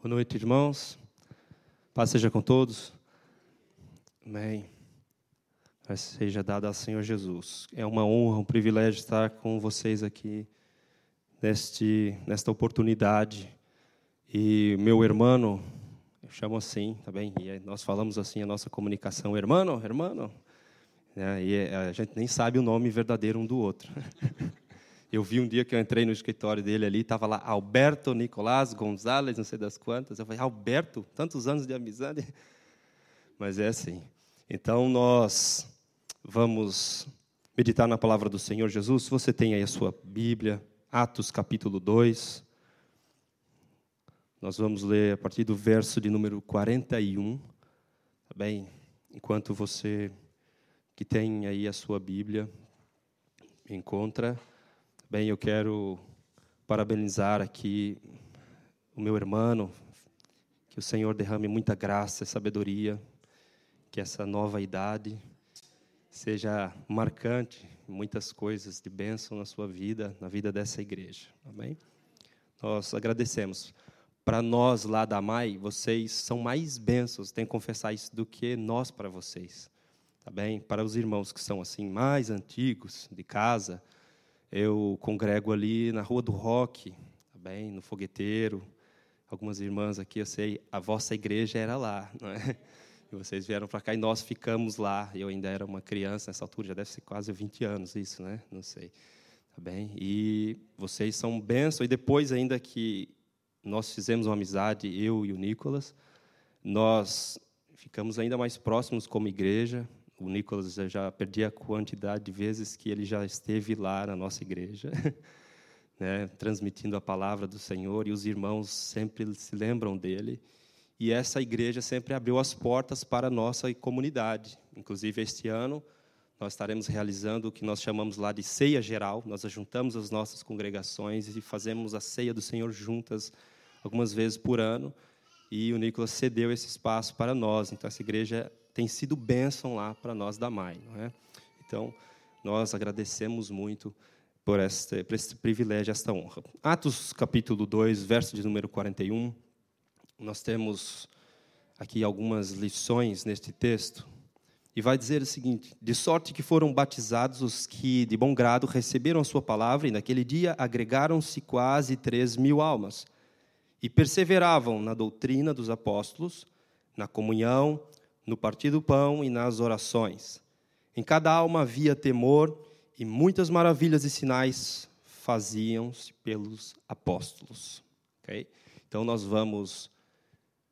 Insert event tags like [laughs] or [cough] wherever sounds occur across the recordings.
Boa noite, irmãos. Paz seja com todos. Amém. Paz seja dada ao Senhor Jesus. É uma honra, um privilégio estar com vocês aqui neste, nesta oportunidade. E meu irmão, eu chamo assim, tá bem? E nós falamos assim a nossa comunicação, irmão, irmão. É, e a gente nem sabe o nome verdadeiro um do outro. [laughs] Eu vi um dia que eu entrei no escritório dele ali, estava lá Alberto Nicolás Gonzalez, não sei das quantas. Eu falei, Alberto, tantos anos de amizade. [laughs] Mas é assim. Então nós vamos meditar na palavra do Senhor Jesus. Você tem aí a sua Bíblia, Atos capítulo 2. Nós vamos ler a partir do verso de número 41. Tá bem? Enquanto você que tem aí a sua Bíblia encontra Bem, eu quero parabenizar aqui o meu irmão, que o Senhor derrame muita graça e sabedoria, que essa nova idade seja marcante muitas coisas de bênção na sua vida, na vida dessa igreja. Amém? Nós agradecemos. Para nós lá da MAI, vocês são mais bênçãos, tenho que confessar isso, do que nós para vocês. Tá bem? Para os irmãos que são assim mais antigos, de casa, eu congrego ali na Rua do Rock, tá bem? no Fogueteiro. Algumas irmãs aqui, eu sei, a vossa igreja era lá, não é? E vocês vieram para cá e nós ficamos lá. Eu ainda era uma criança nessa altura, já deve ser quase 20 anos isso, né? Não sei. Tá bem? E vocês são bênção. E depois, ainda que nós fizemos uma amizade, eu e o Nicolas, nós ficamos ainda mais próximos como igreja o Nicolas já perdi a quantidade de vezes que ele já esteve lá na nossa igreja, [laughs] né, transmitindo a palavra do Senhor, e os irmãos sempre se lembram dele. E essa igreja sempre abriu as portas para a nossa comunidade. Inclusive, este ano, nós estaremos realizando o que nós chamamos lá de ceia geral. Nós juntamos as nossas congregações e fazemos a ceia do Senhor juntas algumas vezes por ano. E o Nicolas cedeu esse espaço para nós. Então, essa igreja tem sido bênção lá para nós da MAI. Não é? Então, nós agradecemos muito por este, por este privilégio, esta honra. Atos capítulo 2, verso de número 41, nós temos aqui algumas lições neste texto. E vai dizer o seguinte: De sorte que foram batizados os que, de bom grado, receberam a sua palavra, e naquele dia agregaram-se quase três mil almas. E perseveravam na doutrina dos apóstolos, na comunhão, no partir do pão e nas orações. Em cada alma havia temor e muitas maravilhas e sinais faziam-se pelos apóstolos. Okay? Então nós vamos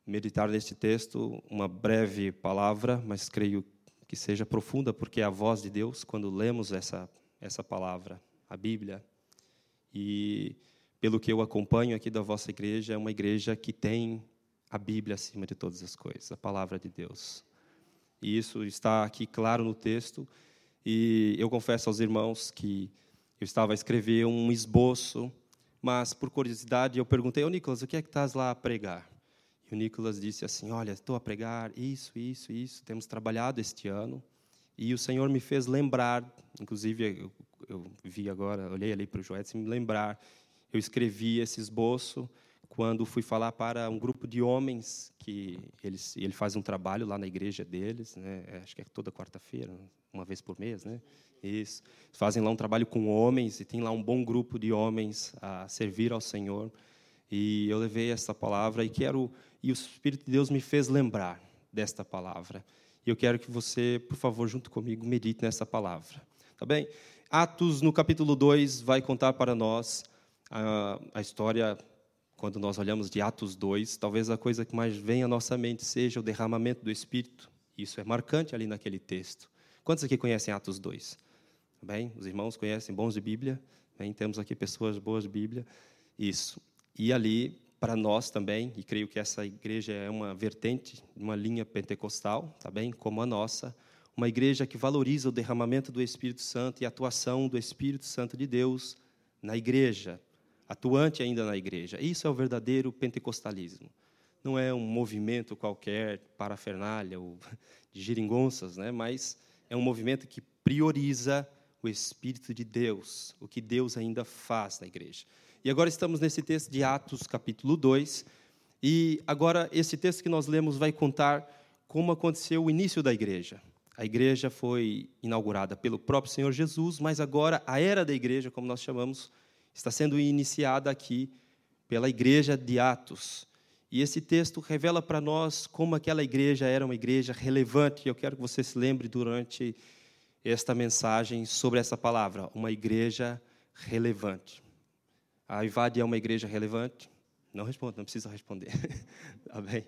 meditar neste texto uma breve palavra, mas creio que seja profunda, porque é a voz de Deus quando lemos essa, essa palavra, a Bíblia. E pelo que eu acompanho aqui da vossa igreja, é uma igreja que tem a Bíblia acima de todas as coisas, a palavra de Deus. E isso está aqui claro no texto. E eu confesso aos irmãos que eu estava a escrever um esboço, mas por curiosidade eu perguntei ao Nicolas, o que é que estás lá a pregar? E o Nicolas disse assim, olha, estou a pregar isso, isso, isso, temos trabalhado este ano. E o Senhor me fez lembrar, inclusive eu, eu vi agora, olhei ali para o Joel, me lembrar, eu escrevi esse esboço quando fui falar para um grupo de homens que eles ele faz um trabalho lá na igreja deles, né? É, acho que é toda quarta-feira, uma vez por mês, né? Isso. Fazem lá um trabalho com homens e tem lá um bom grupo de homens a servir ao Senhor. E eu levei essa palavra e quero e o Espírito de Deus me fez lembrar desta palavra. E eu quero que você, por favor, junto comigo, medite nessa palavra. Tá bem? Atos no capítulo 2 vai contar para nós a, a história quando nós olhamos de Atos 2, talvez a coisa que mais vem à nossa mente seja o derramamento do Espírito. Isso é marcante ali naquele texto. Quantos aqui conhecem Atos 2? Bem, os irmãos conhecem bons de Bíblia? Bem, temos aqui pessoas boas de Bíblia. Isso. E ali, para nós também, e creio que essa igreja é uma vertente, uma linha pentecostal, tá bem? Como a nossa, uma igreja que valoriza o derramamento do Espírito Santo e a atuação do Espírito Santo de Deus na igreja, atuante ainda na igreja. Isso é o verdadeiro pentecostalismo. Não é um movimento qualquer, parafernália ou [laughs] de geringonças, né? mas é um movimento que prioriza o Espírito de Deus, o que Deus ainda faz na igreja. E agora estamos nesse texto de Atos, capítulo 2, E agora, esse texto que nós lemos vai contar como aconteceu o início da igreja. A igreja foi inaugurada pelo próprio Senhor Jesus, mas agora a era da igreja, como nós chamamos, está sendo iniciada aqui pela igreja de Atos. E esse texto revela para nós como aquela igreja era uma igreja relevante. E eu quero que você se lembre durante esta mensagem sobre essa palavra, uma igreja relevante. A Ivade é uma igreja relevante? Não responda, não precisa responder. [laughs] tá bem?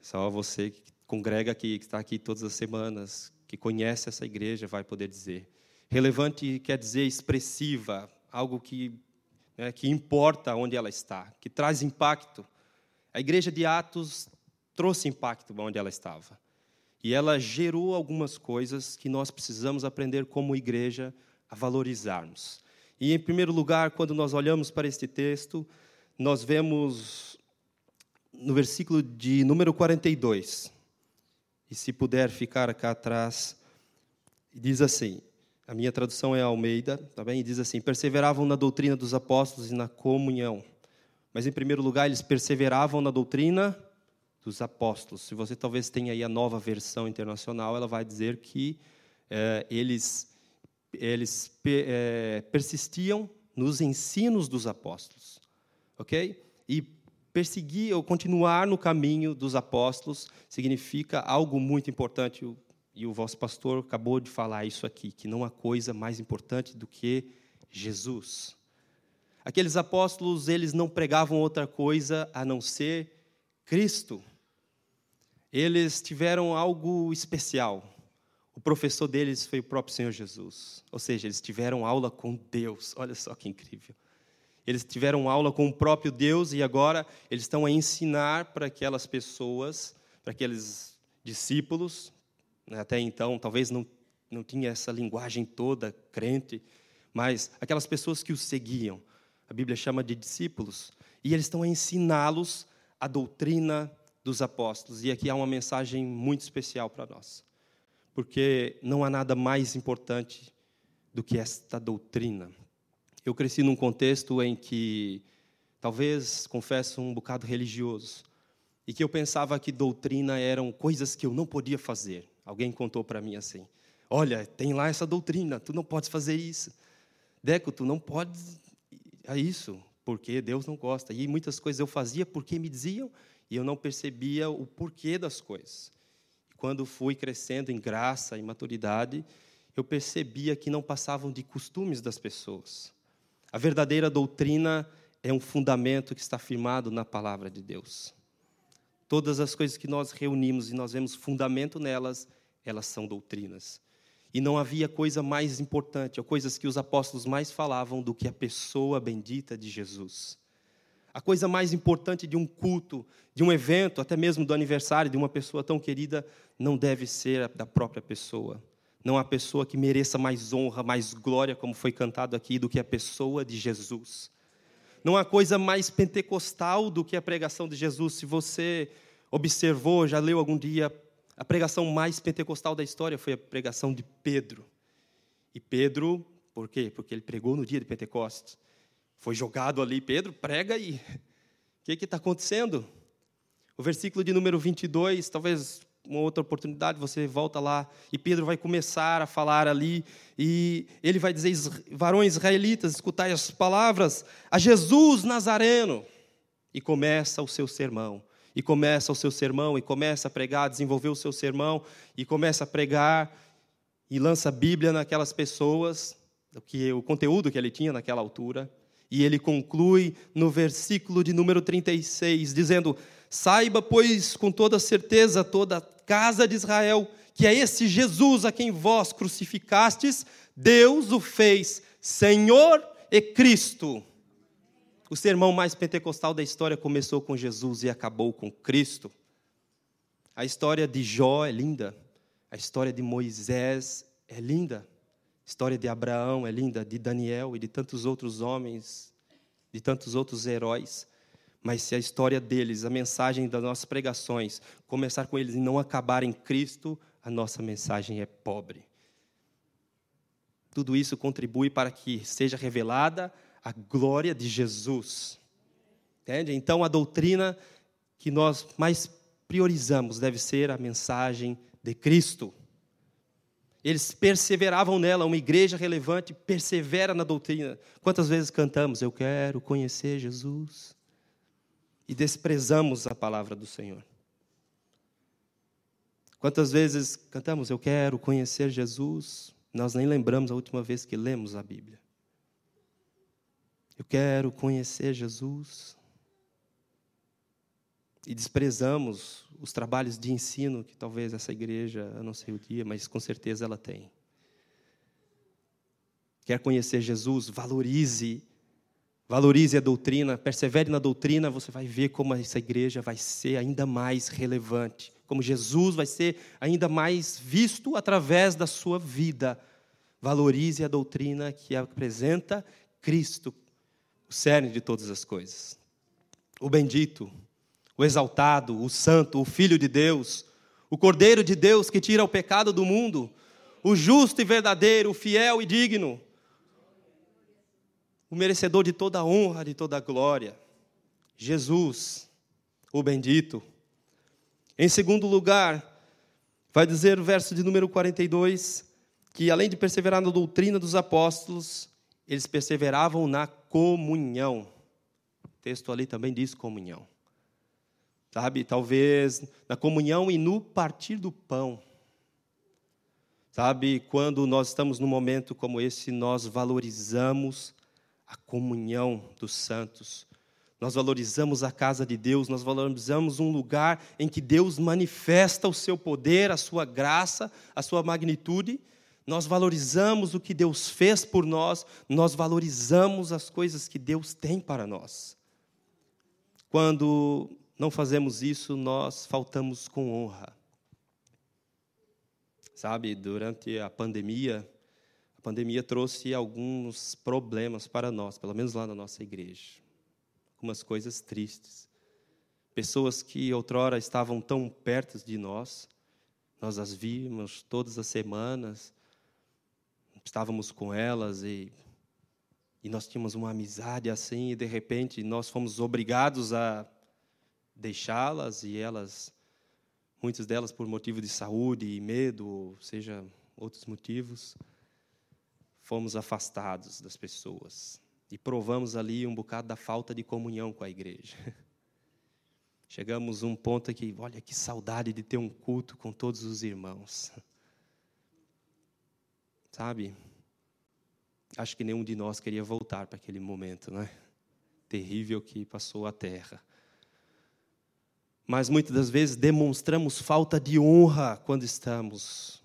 Só você que congrega aqui, que está aqui todas as semanas, que conhece essa igreja, vai poder dizer. Relevante quer dizer expressiva, algo que, né, que importa onde ela está, que traz impacto. A igreja de Atos trouxe impacto onde ela estava. E ela gerou algumas coisas que nós precisamos aprender como igreja a valorizarmos. E, em primeiro lugar, quando nós olhamos para este texto, nós vemos no versículo de número 42, e se puder ficar cá atrás, diz assim: a minha tradução é Almeida, tá bem? E diz assim: perseveravam na doutrina dos apóstolos e na comunhão. Mas, em primeiro lugar, eles perseveravam na doutrina dos apóstolos. Se você talvez tenha aí a nova versão internacional, ela vai dizer que é, eles, eles é, persistiam nos ensinos dos apóstolos, ok? E perseguir ou continuar no caminho dos apóstolos significa algo muito importante. E o vosso pastor acabou de falar isso aqui, que não há coisa mais importante do que Jesus. Aqueles apóstolos, eles não pregavam outra coisa a não ser Cristo eles tiveram algo especial. O professor deles foi o próprio Senhor Jesus. Ou seja, eles tiveram aula com Deus. Olha só que incrível. Eles tiveram aula com o próprio Deus e agora eles estão a ensinar para aquelas pessoas, para aqueles discípulos. Né, até então, talvez não, não tinha essa linguagem toda crente, mas aquelas pessoas que os seguiam. A Bíblia chama de discípulos. E eles estão a ensiná-los a doutrina dos apóstolos. E aqui há uma mensagem muito especial para nós. Porque não há nada mais importante do que esta doutrina. Eu cresci num contexto em que, talvez, confesso, um bocado religioso. E que eu pensava que doutrina eram coisas que eu não podia fazer. Alguém contou para mim assim: Olha, tem lá essa doutrina, tu não podes fazer isso. Deco, tu não podes a isso, porque Deus não gosta. E muitas coisas eu fazia porque me diziam e eu não percebia o porquê das coisas. Quando fui crescendo em graça e maturidade, eu percebia que não passavam de costumes das pessoas. A verdadeira doutrina é um fundamento que está firmado na palavra de Deus. Todas as coisas que nós reunimos e nós vemos fundamento nelas, elas são doutrinas. E não havia coisa mais importante, ou coisas que os apóstolos mais falavam do que a pessoa bendita de Jesus. A coisa mais importante de um culto, de um evento, até mesmo do aniversário de uma pessoa tão querida, não deve ser a da própria pessoa. Não há pessoa que mereça mais honra, mais glória, como foi cantado aqui, do que a pessoa de Jesus. Não há coisa mais pentecostal do que a pregação de Jesus. Se você observou, já leu algum dia, a pregação mais pentecostal da história foi a pregação de Pedro. E Pedro, por quê? Porque ele pregou no dia de Pentecostes. Foi jogado ali, Pedro, prega aí. O que está acontecendo? O versículo de número 22, talvez uma outra oportunidade, você volta lá e Pedro vai começar a falar ali e ele vai dizer: varões israelitas, escutai as palavras a Jesus Nazareno. E começa o seu sermão. E começa o seu sermão, e começa a pregar, desenvolver o seu sermão, e começa a pregar, e lança a Bíblia naquelas pessoas, o, que, o conteúdo que ele tinha naquela altura. E ele conclui no versículo de número 36, dizendo: Saiba, pois, com toda certeza, toda a casa de Israel, que é esse Jesus a quem vós crucificastes, Deus o fez Senhor e Cristo. O sermão mais pentecostal da história começou com Jesus e acabou com Cristo. A história de Jó é linda, a história de Moisés é linda. A história de Abraão é linda, de Daniel e de tantos outros homens, de tantos outros heróis. Mas se a história deles, a mensagem das nossas pregações, começar com eles e não acabar em Cristo, a nossa mensagem é pobre. Tudo isso contribui para que seja revelada a glória de Jesus. Entende? Então a doutrina que nós mais priorizamos deve ser a mensagem de Cristo. Eles perseveravam nela, uma igreja relevante persevera na doutrina. Quantas vezes cantamos, eu quero conhecer Jesus, e desprezamos a palavra do Senhor? Quantas vezes cantamos, eu quero conhecer Jesus, nós nem lembramos a última vez que lemos a Bíblia. Eu quero conhecer Jesus. E desprezamos os trabalhos de ensino que talvez essa igreja, eu não sei o dia, mas com certeza ela tem. Quer conhecer Jesus? Valorize. Valorize a doutrina, persevere na doutrina, você vai ver como essa igreja vai ser ainda mais relevante, como Jesus vai ser ainda mais visto através da sua vida. Valorize a doutrina que apresenta Cristo, o cerne de todas as coisas. O bendito, o exaltado, o santo, o filho de Deus, o cordeiro de Deus que tira o pecado do mundo, o justo e verdadeiro, o fiel e digno, o merecedor de toda a honra, de toda a glória, Jesus, o bendito. Em segundo lugar, vai dizer o verso de número 42, que além de perseverar na doutrina dos apóstolos, eles perseveravam na comunhão. O texto ali também diz comunhão. Sabe, talvez na comunhão e no partir do pão. Sabe, quando nós estamos num momento como esse, nós valorizamos a comunhão dos santos. Nós valorizamos a casa de Deus, nós valorizamos um lugar em que Deus manifesta o seu poder, a sua graça, a sua magnitude. Nós valorizamos o que Deus fez por nós, nós valorizamos as coisas que Deus tem para nós. Quando não fazemos isso, nós faltamos com honra. Sabe, durante a pandemia, pandemia trouxe alguns problemas para nós, pelo menos lá na nossa igreja. Algumas coisas tristes. Pessoas que outrora estavam tão perto de nós, nós as vimos todas as semanas, estávamos com elas e, e nós tínhamos uma amizade assim, e de repente nós fomos obrigados a deixá-las e elas, muitas delas por motivo de saúde e medo, ou seja, outros motivos, fomos afastados das pessoas e provamos ali um bocado da falta de comunhão com a igreja. [laughs] Chegamos a um ponto que, olha que saudade de ter um culto com todos os irmãos. [laughs] Sabe? Acho que nenhum de nós queria voltar para aquele momento, né? Terrível que passou a terra. Mas muitas das vezes demonstramos falta de honra quando estamos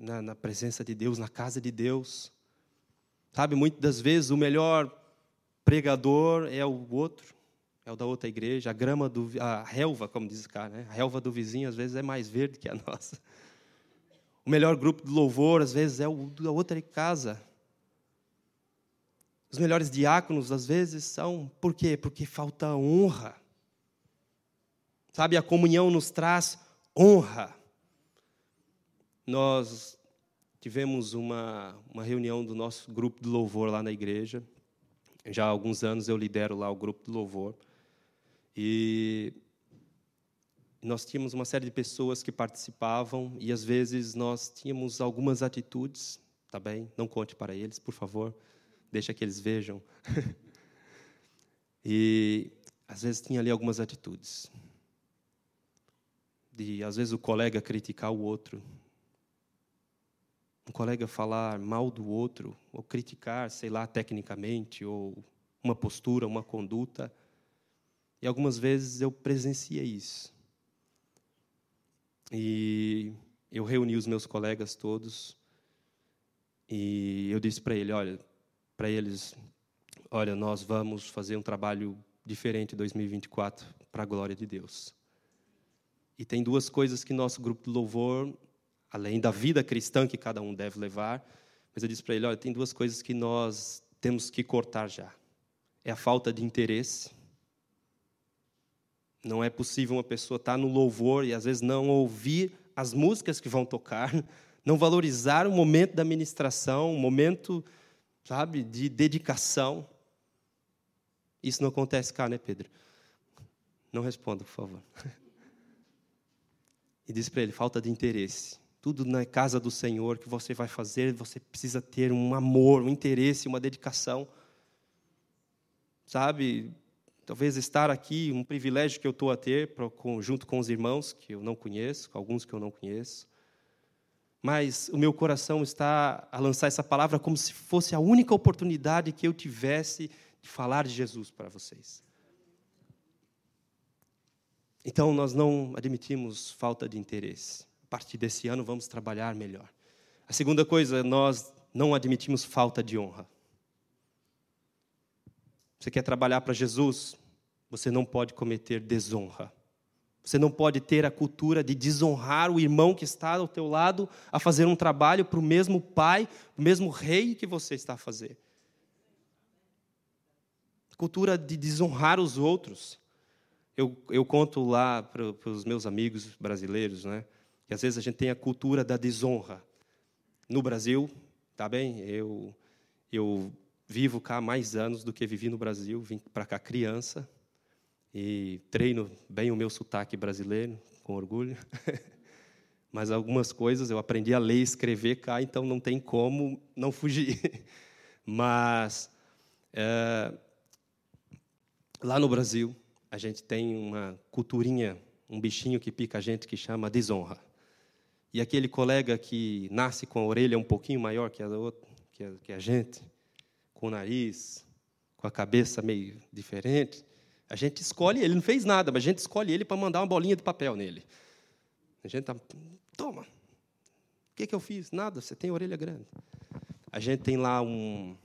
na, na presença de Deus, na casa de Deus. Sabe, muitas das vezes o melhor pregador é o outro, é o da outra igreja. A grama do a relva, como diz o cara, né? A relva do vizinho às vezes é mais verde que a [laughs] nossa. O melhor grupo de louvor, às vezes, é o da outra casa. Os melhores diáconos, às vezes, são. Por quê? Porque falta honra. Sabe, a comunhão nos traz honra. Nós tivemos uma, uma reunião do nosso grupo de louvor lá na igreja. Já há alguns anos eu lidero lá o grupo de louvor. E nós tínhamos uma série de pessoas que participavam e às vezes nós tínhamos algumas atitudes, tá bem? Não conte para eles, por favor, deixa que eles vejam. [laughs] e às vezes tinha ali algumas atitudes. De às vezes o colega criticar o outro. Um colega falar mal do outro ou criticar, sei lá, tecnicamente ou uma postura, uma conduta. E algumas vezes eu presenciei isso. E eu reuni os meus colegas todos e eu disse para ele, olha, para eles, olha, nós vamos fazer um trabalho diferente em 2024 para a glória de Deus. E tem duas coisas que nosso grupo de louvor, além da vida cristã que cada um deve levar, mas eu disse para ele, olha, tem duas coisas que nós temos que cortar já. É a falta de interesse não é possível uma pessoa estar no louvor e às vezes não ouvir as músicas que vão tocar, [laughs] não valorizar o momento da ministração, o momento, sabe, de dedicação. Isso não acontece cá, né, Pedro? Não responda, por favor. [laughs] E diz para ele: falta de interesse. Tudo na casa do Senhor que você vai fazer, você precisa ter um amor, um interesse, uma dedicação. Sabe, talvez estar aqui, um privilégio que eu estou a ter, junto com os irmãos que eu não conheço, alguns que eu não conheço. Mas o meu coração está a lançar essa palavra como se fosse a única oportunidade que eu tivesse de falar de Jesus para vocês. Então, nós não admitimos falta de interesse. Partir desse ano, vamos trabalhar melhor. A segunda coisa, nós não admitimos falta de honra. Você quer trabalhar para Jesus? Você não pode cometer desonra. Você não pode ter a cultura de desonrar o irmão que está ao teu lado a fazer um trabalho para o mesmo pai, o mesmo rei que você está a fazer. Cultura de desonrar os outros. Eu, eu conto lá para os meus amigos brasileiros, né, que às vezes a gente tem a cultura da desonra. No Brasil, tá bem? Eu, eu vivo cá mais anos do que vivi no Brasil, vim para cá criança e treino bem o meu sotaque brasileiro, com orgulho. [laughs] Mas algumas coisas eu aprendi a ler e escrever cá, então não tem como não fugir. [laughs] Mas é, lá no Brasil, a gente tem uma culturinha, um bichinho que pica a gente que chama desonra. E aquele colega que nasce com a orelha um pouquinho maior que a, outra, que a, que a gente, com o nariz, com a cabeça meio diferente, a gente escolhe ele, não fez nada, mas a gente escolhe ele para mandar uma bolinha de papel nele. A gente tá, toma. O que, que eu fiz? Nada, você tem orelha grande. A gente tem lá um,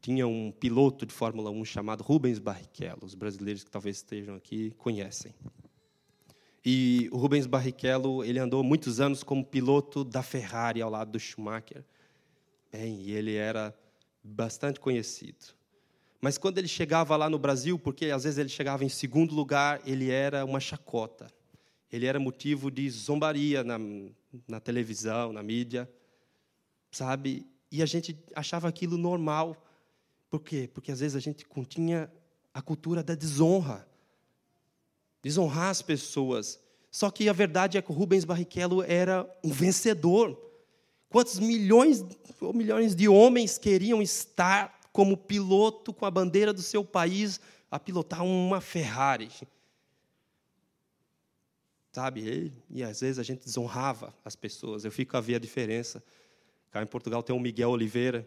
tinha um piloto de Fórmula 1 chamado Rubens Barrichello. Os brasileiros que talvez estejam aqui conhecem. E o Rubens Barrichello, ele andou muitos anos como piloto da Ferrari ao lado do Schumacher. Bem, e ele era bastante conhecido. Mas quando ele chegava lá no Brasil, porque às vezes ele chegava em segundo lugar, ele era uma chacota. Ele era motivo de zombaria na, na televisão, na mídia, sabe? E a gente achava aquilo normal. Por quê? Porque às vezes a gente continha a cultura da desonra. Desonrar as pessoas. Só que a verdade é que o Rubens Barrichello era um vencedor. Quantos milhões ou milhões de homens queriam estar como piloto com a bandeira do seu país a pilotar uma Ferrari? Sabe? E às vezes a gente desonrava as pessoas. Eu fico a ver a diferença. Cá em Portugal tem o Miguel Oliveira,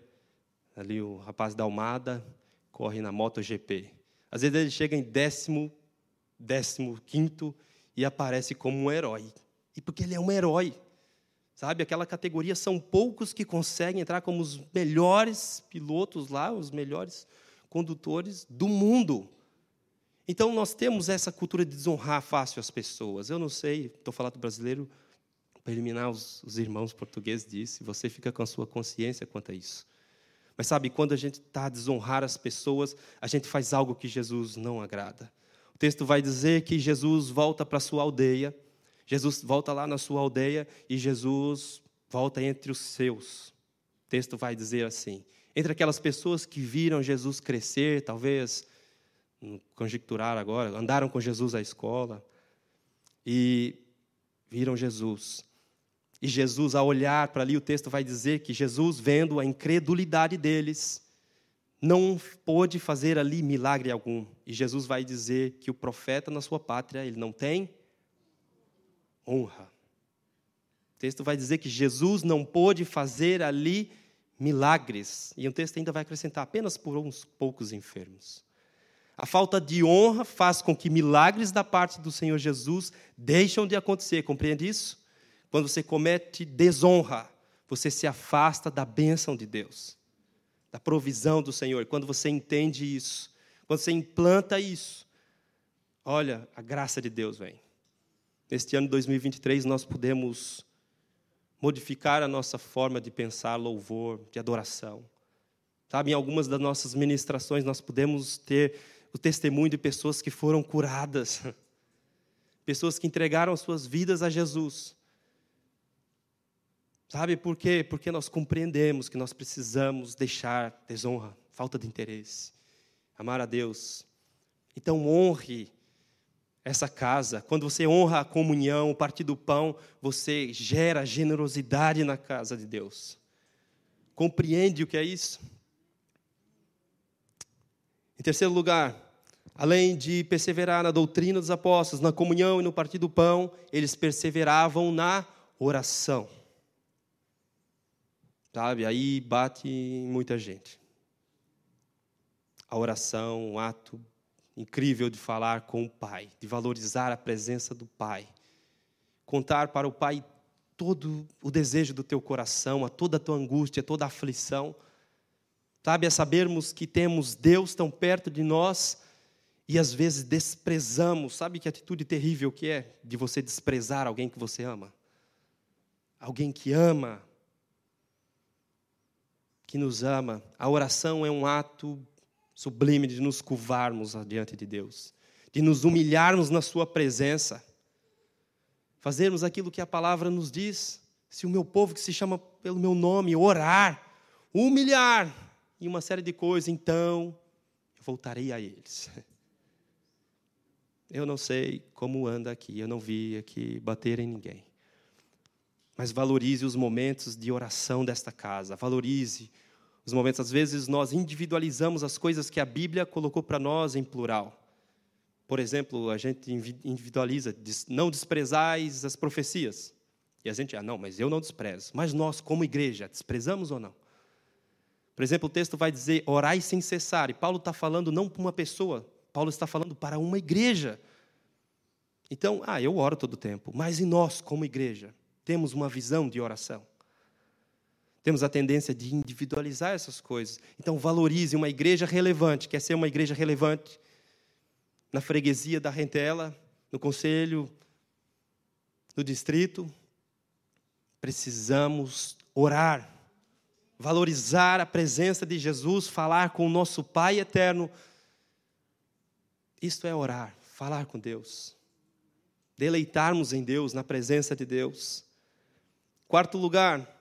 ali o rapaz da Almada corre na MotoGP. Às vezes ele chega em décimo, décimo quinto e aparece como um herói. E porque ele é um herói. Sabe, aquela categoria são poucos que conseguem entrar como os melhores pilotos lá, os melhores condutores do mundo. Então nós temos essa cultura de desonrar fácil as pessoas. Eu não sei, estou falando do brasileiro, para eliminar os, os irmãos portugueses disse, você fica com a sua consciência quanto a isso. Mas sabe, quando a gente está a desonrar as pessoas, a gente faz algo que Jesus não agrada. O texto vai dizer que Jesus volta para sua aldeia, Jesus volta lá na sua aldeia e Jesus volta entre os seus. O texto vai dizer assim: entre aquelas pessoas que viram Jesus crescer, talvez conjecturar agora, andaram com Jesus à escola e viram Jesus. E Jesus, ao olhar para ali, o texto vai dizer que Jesus, vendo a incredulidade deles, não pôde fazer ali milagre algum. E Jesus vai dizer que o profeta na sua pátria, ele não tem honra. O texto vai dizer que Jesus não pôde fazer ali milagres. E o texto ainda vai acrescentar apenas por uns poucos enfermos. A falta de honra faz com que milagres da parte do Senhor Jesus deixam de acontecer. Compreende isso? Quando você comete desonra, você se afasta da bênção de Deus, da provisão do Senhor. Quando você entende isso, quando você implanta isso, olha, a graça de Deus vem. Neste ano de 2023, nós podemos modificar a nossa forma de pensar louvor, de adoração. Sabe, em algumas das nossas ministrações, nós podemos ter o testemunho de pessoas que foram curadas, [laughs] pessoas que entregaram suas vidas a Jesus, Sabe por quê? Porque nós compreendemos que nós precisamos deixar desonra, falta de interesse, amar a Deus. Então honre essa casa, quando você honra a comunhão, o partir do pão, você gera generosidade na casa de Deus. Compreende o que é isso? Em terceiro lugar, além de perseverar na doutrina dos apóstolos, na comunhão e no partir do pão, eles perseveravam na oração. Sabe? Aí bate em muita gente. A oração, um ato incrível de falar com o Pai, de valorizar a presença do Pai. Contar para o Pai todo o desejo do teu coração, a toda a tua angústia, toda a aflição. Sabe, é sabermos que temos Deus tão perto de nós e às vezes desprezamos. Sabe que atitude terrível que é de você desprezar alguém que você ama? Alguém que ama, que nos ama. A oração é um ato sublime de nos curvarmos diante de Deus, de nos humilharmos na Sua presença, fazermos aquilo que a palavra nos diz. Se o meu povo que se chama pelo meu nome orar, humilhar e uma série de coisas, então eu voltarei a eles. [laughs] Eu não sei como anda aqui, eu não vi aqui bater em ninguém. Mas valorize os momentos de oração desta casa, valorize os momentos. Às vezes nós individualizamos as coisas que a Bíblia colocou para nós em plural. Por exemplo, a gente individualiza, não desprezais as profecias. E a gente, ah, não, mas eu não desprezo. Mas nós, como igreja, desprezamos ou não? Por exemplo, o texto vai dizer, orai sem cessar. E Paulo está falando não para uma pessoa, Paulo está falando para uma igreja. Então, ah, eu oro todo o tempo. Mas e nós, como igreja, temos uma visão de oração? Temos a tendência de individualizar essas coisas. Então, valorize uma igreja relevante. Quer ser uma igreja relevante? Na freguesia da Rentela, no conselho, no distrito. Precisamos orar, valorizar a presença de Jesus, falar com o nosso Pai eterno. Isto é orar, falar com Deus. Deleitarmos em Deus, na presença de Deus. Quarto lugar,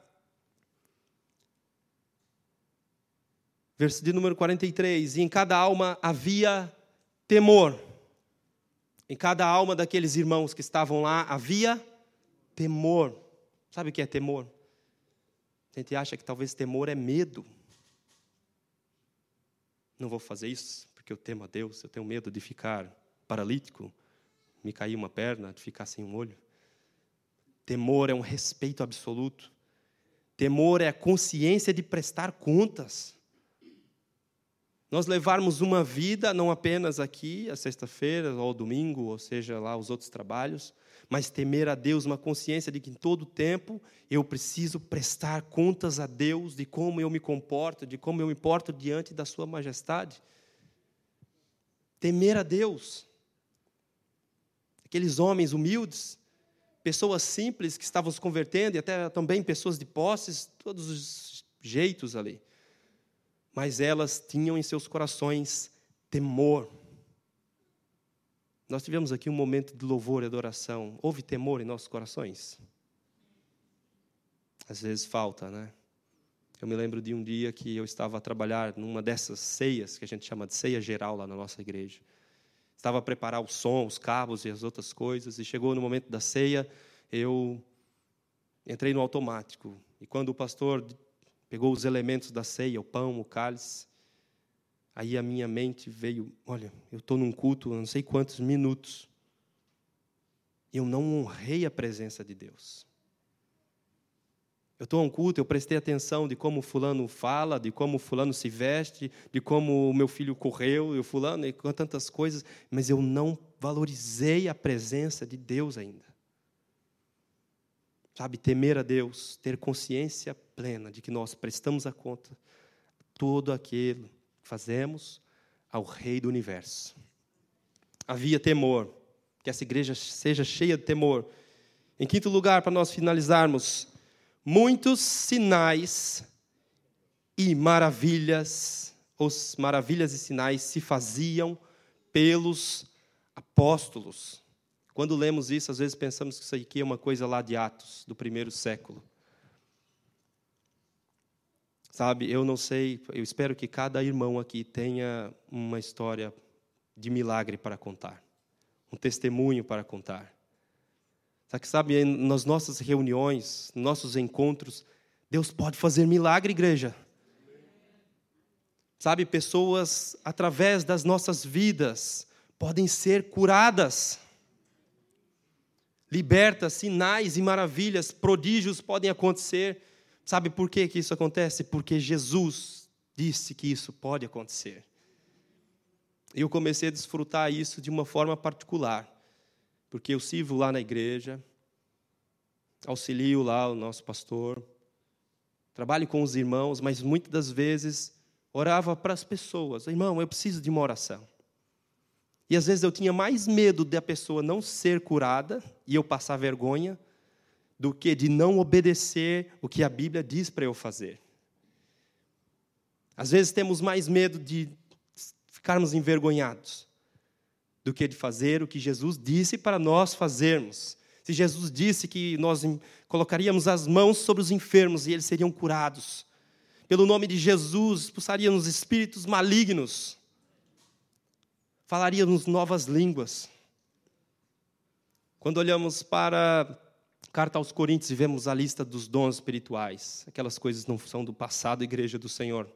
Verso de número 43. E em cada alma havia temor. Em cada alma daqueles irmãos que estavam lá havia temor. Sabe o que é temor? A gente acha que talvez temor é medo. Não vou fazer isso porque eu temo a Deus, eu tenho medo de ficar paralítico, me cair uma perna, de ficar sem um olho. Temor é um respeito absoluto. Temor é a consciência de prestar contas nós levarmos uma vida, não apenas aqui, a sexta-feira, ou ao domingo, ou seja, lá os outros trabalhos, mas temer a Deus, uma consciência de que em todo tempo eu preciso prestar contas a Deus de como eu me comporto, de como eu me porto diante da Sua majestade. Temer a Deus. Aqueles homens humildes, pessoas simples que estavam se convertendo, e até também pessoas de posses, todos os jeitos ali mas elas tinham em seus corações temor. Nós tivemos aqui um momento de louvor e adoração. Houve temor em nossos corações? Às vezes falta, né? Eu me lembro de um dia que eu estava a trabalhar numa dessas ceias, que a gente chama de ceia geral lá na nossa igreja. Estava a preparar o som, os cabos e as outras coisas, e chegou no momento da ceia, eu entrei no automático. E quando o pastor pegou os elementos da ceia, o pão, o cálice. Aí a minha mente veio: olha, eu estou num culto, não sei quantos minutos. Eu não honrei a presença de Deus. Eu estou a um culto, eu prestei atenção de como fulano fala, de como fulano se veste, de como o meu filho correu, e o fulano, e tantas coisas, mas eu não valorizei a presença de Deus ainda. Sabe, temer a Deus, ter consciência plena de que nós prestamos a conta todo aquilo que fazemos ao Rei do universo. Havia temor, que essa igreja seja cheia de temor. Em quinto lugar, para nós finalizarmos, muitos sinais e maravilhas, os maravilhas e sinais se faziam pelos apóstolos. Quando lemos isso, às vezes pensamos que isso aqui é uma coisa lá de Atos, do primeiro século. Sabe, eu não sei, eu espero que cada irmão aqui tenha uma história de milagre para contar. um testemunho para contar. Que sabe, nas nossas reuniões, nossos encontros, Deus pode fazer milagre, igreja. Sabe, pessoas, através das nossas vidas, podem ser curadas, libertas, sinais e maravilhas, prodígios podem acontecer. Sabe por que, que isso acontece? Porque Jesus disse que isso pode acontecer. Eu comecei a desfrutar isso de uma forma particular, porque eu sirvo lá na igreja, auxilio lá o nosso pastor, trabalho com os irmãos, mas muitas das vezes orava para as pessoas: irmão, eu preciso de uma oração. E às vezes eu tinha mais medo da pessoa não ser curada e eu passar vergonha, do que de não obedecer o que a Bíblia diz para eu fazer. Às vezes temos mais medo de ficarmos envergonhados do que de fazer o que Jesus disse para nós fazermos. Se Jesus disse que nós colocaríamos as mãos sobre os enfermos e eles seriam curados, pelo nome de Jesus expulsaríamos espíritos malignos, falaríamos novas línguas. Quando olhamos para carta aos Coríntios e vemos a lista dos dons espirituais, aquelas coisas não são do passado, igreja do Senhor.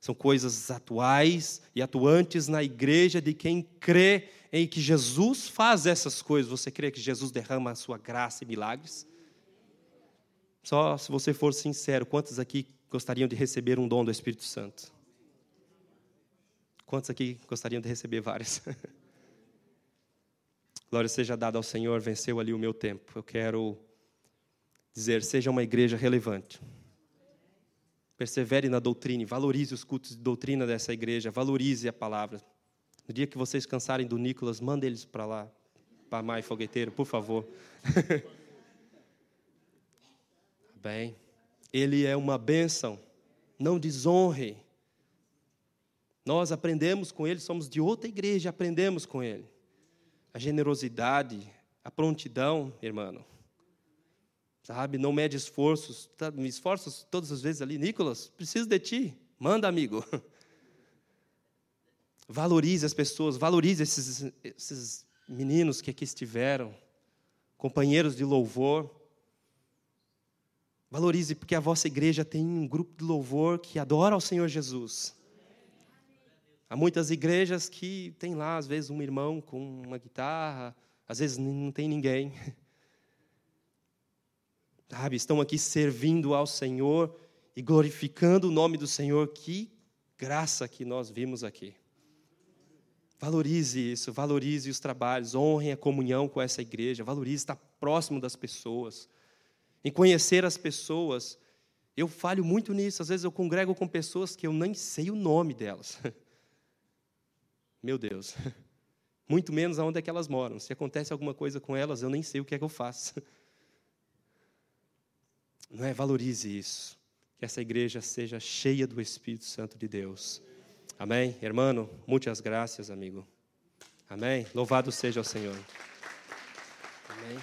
São coisas atuais e atuantes na igreja de quem crê em que Jesus faz essas coisas. Você crê que Jesus derrama a sua graça e milagres? Só se você for sincero, quantos aqui gostariam de receber um dom do Espírito Santo? Quantos aqui gostariam de receber vários? [laughs] Glória seja dada ao Senhor, venceu ali o meu tempo. Eu quero dizer, seja uma igreja relevante. Persevere na doutrina, valorize os cultos de doutrina dessa igreja, valorize a palavra. No dia que vocês cansarem do Nicolas, manda eles para lá, para mais fogueteiro, por favor. [laughs] Bem, ele é uma bênção, não desonre. Nós aprendemos com ele, somos de outra igreja, aprendemos com ele. A generosidade, a prontidão, irmão. Sabe, não mede esforços, tá, me esforço todas as vezes ali, Nicolas, preciso de ti, manda, amigo. [laughs] Valorize as pessoas, valorize esses, esses meninos que aqui estiveram, companheiros de louvor. Valorize, porque a vossa igreja tem um grupo de louvor que adora ao Senhor Jesus. Há muitas igrejas que tem lá, às vezes, um irmão com uma guitarra, às vezes não tem ninguém. [laughs] Sabe, estão aqui servindo ao Senhor e glorificando o nome do Senhor. Que graça que nós vimos aqui. Valorize isso, valorize os trabalhos, honre a comunhão com essa igreja, valorize estar próximo das pessoas, em conhecer as pessoas. Eu falho muito nisso, às vezes eu congrego com pessoas que eu nem sei o nome delas. [laughs] Meu Deus. [laughs] Muito menos aonde é que elas moram. Se acontece alguma coisa com elas, eu nem sei o que é que eu faço. [laughs] Não é? Valorize isso. Que essa igreja seja cheia do Espírito Santo de Deus. Amém? Hermano, muitas graças, amigo. Amém? Louvado seja o Senhor. Amém.